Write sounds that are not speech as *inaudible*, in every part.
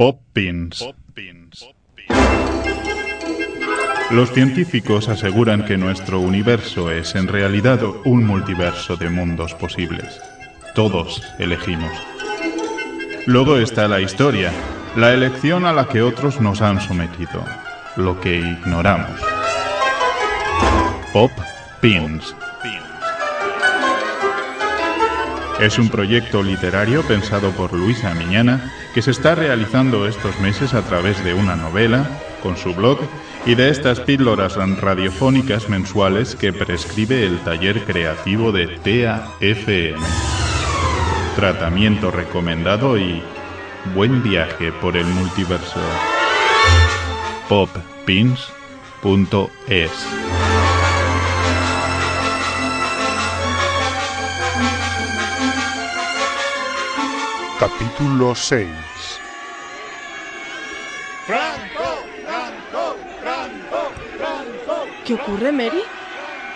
Pop Pins. Los científicos aseguran que nuestro universo es en realidad un multiverso de mundos posibles. Todos elegimos. Luego está la historia, la elección a la que otros nos han sometido, lo que ignoramos. Pop Pins. Es un proyecto literario pensado por Luisa Miñana que se está realizando estos meses a través de una novela, con su blog y de estas píldoras radiofónicas mensuales que prescribe el taller creativo de TAFM. Tratamiento recomendado y buen viaje por el multiverso. poppins.es Capítulo 6 ¡Franco! ¡Franco! ¡Franco! ¡Franco! ¿Qué ocurre, Mary?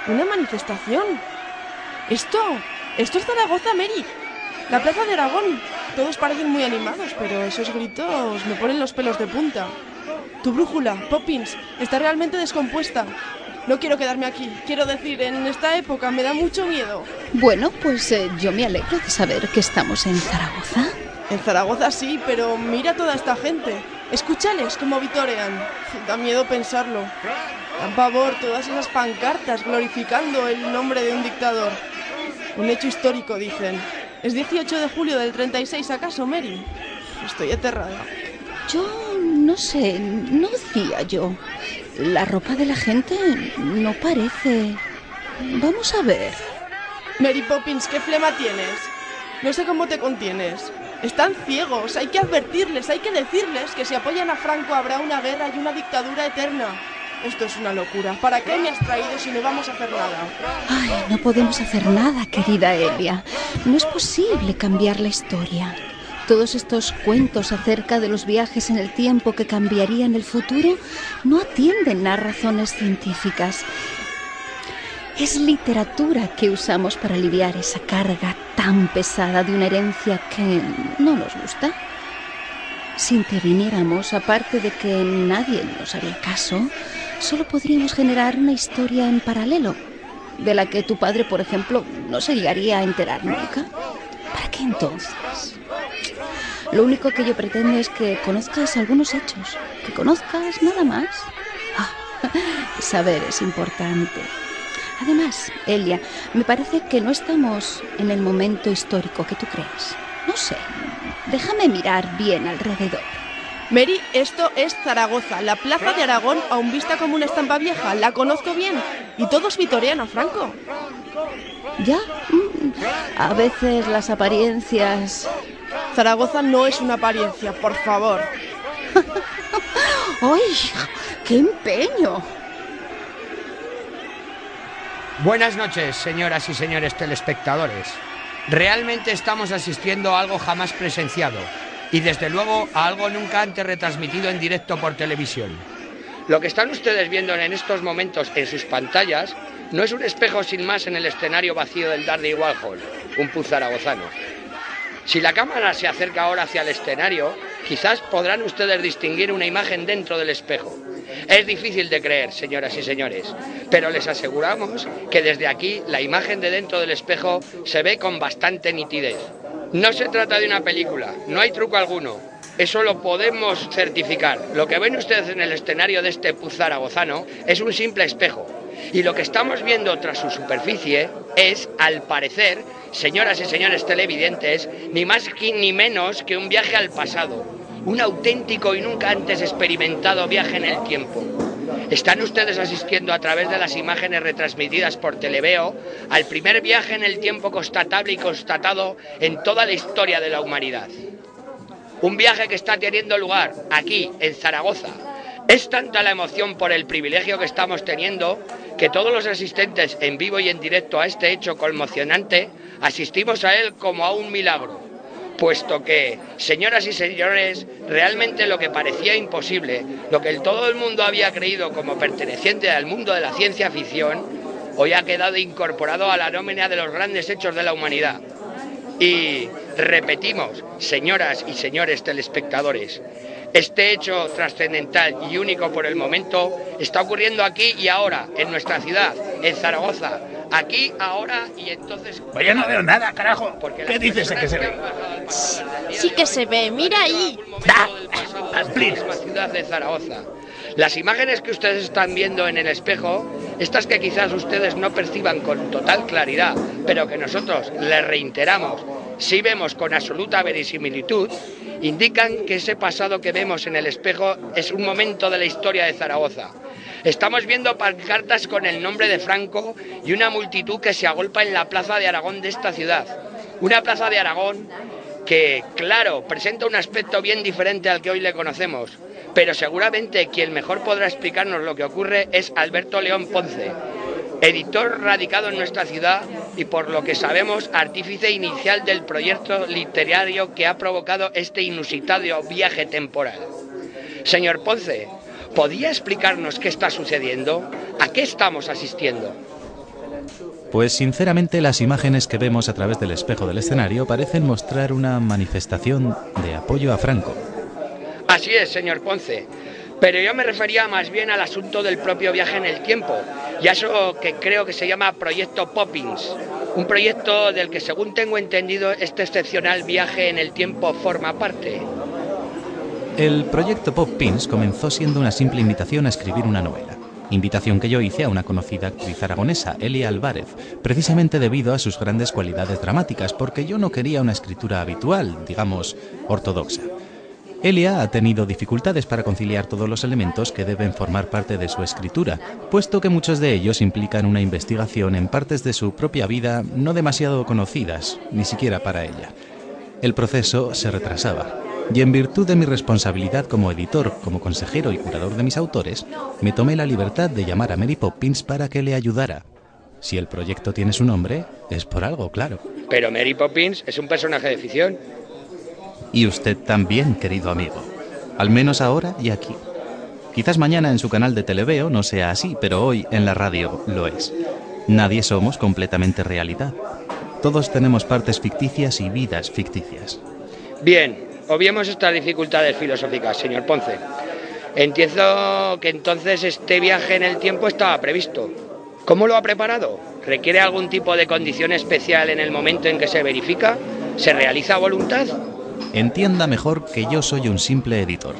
¿Una manifestación? ¿Esto? ¿Esto es Zaragoza, Mary? La plaza de Aragón. Todos parecen muy animados, pero esos gritos me ponen los pelos de punta. Tu brújula, Poppins, está realmente descompuesta. No quiero quedarme aquí. Quiero decir, en esta época me da mucho miedo. Bueno, pues eh, yo me alegro de saber que estamos en Zaragoza. En Zaragoza sí, pero mira toda esta gente. Escúchales cómo vitorean. Da miedo pensarlo. Dan pavor todas esas pancartas glorificando el nombre de un dictador. Un hecho histórico, dicen. ¿Es 18 de julio del 36 acaso, Mary? Estoy aterrada. Yo no sé, no decía yo. La ropa de la gente no parece... Vamos a ver. Mary Poppins, ¿qué flema tienes? No sé cómo te contienes. Están ciegos, hay que advertirles, hay que decirles que si apoyan a Franco habrá una guerra y una dictadura eterna. Esto es una locura. ¿Para qué me has traído si no vamos a hacer nada? Ay, no podemos hacer nada, querida Elia. No es posible cambiar la historia. Todos estos cuentos acerca de los viajes en el tiempo que cambiarían el futuro no atienden a razones científicas. Es literatura que usamos para aliviar esa carga tan pesada de una herencia que no nos gusta. Si interviniéramos, aparte de que nadie nos haría caso, solo podríamos generar una historia en paralelo, de la que tu padre, por ejemplo, no se llegaría a enterar nunca. ¿Para qué entonces? Lo único que yo pretendo es que conozcas algunos hechos, que conozcas nada más. Ah, *laughs* saber es importante. Además, Elia, me parece que no estamos en el momento histórico que tú crees. No sé, déjame mirar bien alrededor. Mary, esto es Zaragoza, la plaza de Aragón, aún vista como una estampa vieja. La conozco bien. Y todos vitorean a Franco. ¿Ya? Mm, A veces las apariencias... Zaragoza no es una apariencia, por favor. *laughs* ¡Ay! ¡Qué empeño! Buenas noches, señoras y señores telespectadores. Realmente estamos asistiendo a algo jamás presenciado y desde luego a algo nunca antes retransmitido en directo por televisión. Lo que están ustedes viendo en estos momentos en sus pantallas no es un espejo sin más en el escenario vacío del Dardy Warhol, un pub zaragozano. Si la cámara se acerca ahora hacia el escenario, quizás podrán ustedes distinguir una imagen dentro del espejo. Es difícil de creer, señoras y señores, pero les aseguramos que desde aquí la imagen de dentro del espejo se ve con bastante nitidez. No se trata de una película, no hay truco alguno. Eso lo podemos certificar. Lo que ven ustedes en el escenario de este pub zaragozano es un simple espejo. Y lo que estamos viendo tras su superficie es, al parecer, señoras y señores televidentes, ni más ni menos que un viaje al pasado. Un auténtico y nunca antes experimentado viaje en el tiempo. Están ustedes asistiendo a través de las imágenes retransmitidas por Televeo al primer viaje en el tiempo constatable y constatado en toda la historia de la humanidad. Un viaje que está teniendo lugar aquí, en Zaragoza. Es tanta la emoción por el privilegio que estamos teniendo que todos los asistentes en vivo y en directo a este hecho conmocionante asistimos a él como a un milagro. Puesto que, señoras y señores, realmente lo que parecía imposible, lo que todo el mundo había creído como perteneciente al mundo de la ciencia ficción, hoy ha quedado incorporado a la nómina de los grandes hechos de la humanidad. Y repetimos, señoras y señores telespectadores, Este hecho trascendental y único por el momento está ocurriendo aquí y ahora, en nuestra ciudad, en Zaragoza. Aquí, ahora y entonces... Pues yo no veo nada, carajo. Porque ¿Qué dices que se ve? Sí que se ve, mira ahí. Da. misma *laughs* ciudad de Zaragoza. Las imágenes que ustedes están viendo en el espejo, estas que quizás ustedes no perciban con total claridad, pero que nosotros les reiteramos, si vemos con absoluta verisimilitud, indican que ese pasado que vemos en el espejo es un momento de la historia de Zaragoza. Estamos viendo pancartas con el nombre de Franco y una multitud que se agolpa en la plaza de Aragón de esta ciudad. Una plaza de Aragón que, claro, presenta un aspecto bien diferente al que hoy le conocemos, pero seguramente quien mejor podrá explicarnos lo que ocurre es Alberto León Ponce, editor radicado en nuestra ciudad y por lo que sabemos artífice inicial del proyecto literario que ha provocado este inusitado viaje temporal. Señor Ponce, ¿podría explicarnos qué está sucediendo? ¿A qué estamos asistiendo? Pues sinceramente las imágenes que vemos a través del espejo del escenario parecen mostrar una manifestación de apoyo a Franco. Así es, señor Ponce. Pero yo me refería más bien al asunto del propio viaje en el tiempo, y eso que creo que se llama Proyecto Poppins. Un proyecto del que, según tengo entendido, este excepcional viaje en el tiempo forma parte. El proyecto Pop Pins comenzó siendo una simple invitación a escribir una novela. Invitación que yo hice a una conocida actriz aragonesa, Elia Álvarez, precisamente debido a sus grandes cualidades dramáticas, porque yo no quería una escritura habitual, digamos, ortodoxa. Elia ha tenido dificultades para conciliar todos los elementos que deben formar parte de su escritura, puesto que muchos de ellos implican una investigación en partes de su propia vida no demasiado conocidas, ni siquiera para ella. El proceso se retrasaba, y en virtud de mi responsabilidad como editor, como consejero y curador de mis autores, me tomé la libertad de llamar a Mary Poppins para que le ayudara. Si el proyecto tiene su nombre, es por algo, claro. Pero Mary Poppins es un personaje de ficción. Y usted también, querido amigo. Al menos ahora y aquí. Quizás mañana en su canal de Televeo no sea así, pero hoy en la radio lo es. Nadie somos completamente realidad. Todos tenemos partes ficticias y vidas ficticias. Bien, obviemos estas dificultades filosóficas, señor Ponce. Entiendo que entonces este viaje en el tiempo estaba previsto. ¿Cómo lo ha preparado? ¿Requiere algún tipo de condición especial en el momento en que se verifica? ¿Se realiza a voluntad? Entienda mejor que yo soy un simple editor.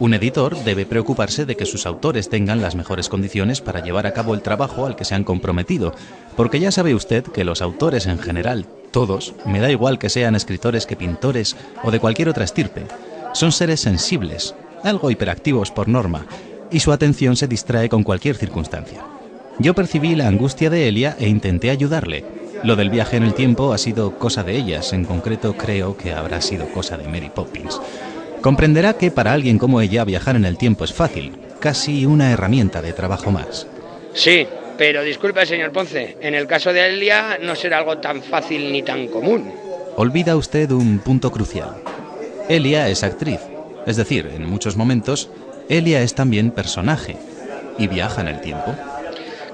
Un editor debe preocuparse de que sus autores tengan las mejores condiciones para llevar a cabo el trabajo al que se han comprometido, porque ya sabe usted que los autores en general, todos, me da igual que sean escritores que pintores o de cualquier otra estirpe, son seres sensibles, algo hiperactivos por norma, y su atención se distrae con cualquier circunstancia. Yo percibí la angustia de Elia e intenté ayudarle. Lo del viaje en el tiempo ha sido cosa de ellas, en concreto creo que habrá sido cosa de Mary Poppins. Comprenderá que para alguien como ella viajar en el tiempo es fácil, casi una herramienta de trabajo más. Sí, pero disculpe, señor Ponce, en el caso de Elia no será algo tan fácil ni tan común. Olvida usted un punto crucial. Elia es actriz, es decir, en muchos momentos, Elia es también personaje y viaja en el tiempo.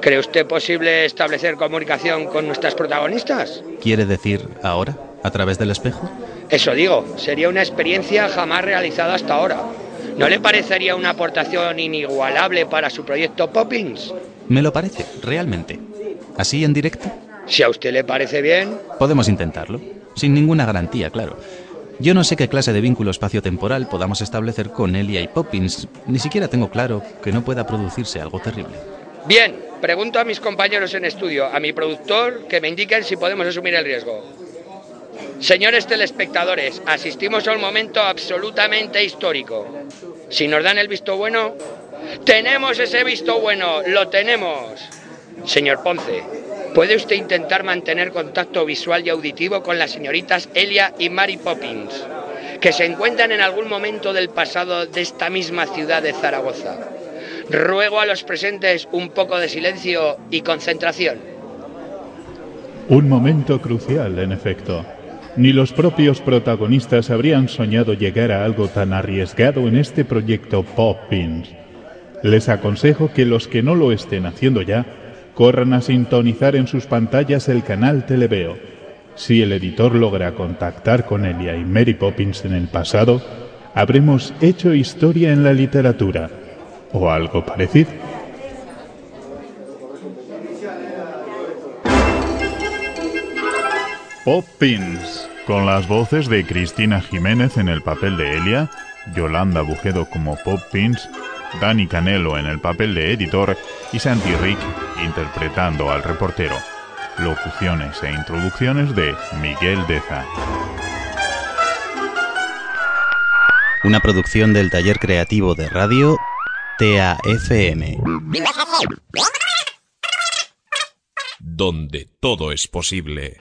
¿Cree usted posible establecer comunicación con nuestras protagonistas? ¿Quiere decir ahora, a través del espejo? Eso digo, sería una experiencia jamás realizada hasta ahora. ¿No le parecería una aportación inigualable para su proyecto Poppins? Me lo parece, realmente. ¿Así en directo? Si a usted le parece bien, Podemos intentarlo, sin ninguna garantía, claro. Yo no sé qué clase de vínculo espacio-temporal podamos establecer con Elia y Poppins. Ni siquiera tengo claro que no pueda producirse algo terrible. Bien, pregunto a mis compañeros en estudio, a mi productor, que me indiquen si podemos asumir el riesgo. Señores telespectadores, asistimos a un momento absolutamente histórico. Si nos dan el visto bueno, tenemos ese visto bueno, lo tenemos. Señor Ponce, ¿puede usted intentar mantener contacto visual y auditivo con las señoritas Elia y Mary Poppins, que se encuentran en algún momento del pasado de esta misma ciudad de Zaragoza? Ruego a los presentes un poco de silencio y concentración. Un momento crucial, en efecto. Ni los propios protagonistas habrían soñado llegar a algo tan arriesgado en este proyecto Poppins. Les aconsejo que los que no lo estén haciendo ya, corran a sintonizar en sus pantallas el canal Televeo. Si el editor logra contactar con Elia y Mary Poppins en el pasado, habremos hecho historia en la literatura, o algo parecido. Pop Pins, con las voces de Cristina Jiménez en el papel de Elia, Yolanda Bujedo como Pop Pins, Dani Canelo en el papel de editor y Santi Rick interpretando al reportero. Locuciones e introducciones de Miguel Deza. Una producción del taller creativo de radio Donde todo es posible.